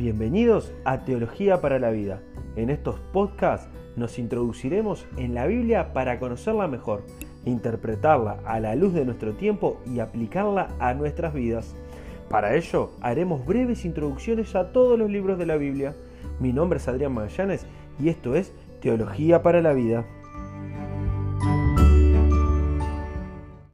Bienvenidos a Teología para la Vida. En estos podcasts nos introduciremos en la Biblia para conocerla mejor, interpretarla a la luz de nuestro tiempo y aplicarla a nuestras vidas. Para ello haremos breves introducciones a todos los libros de la Biblia. Mi nombre es Adrián Magallanes y esto es Teología para la Vida.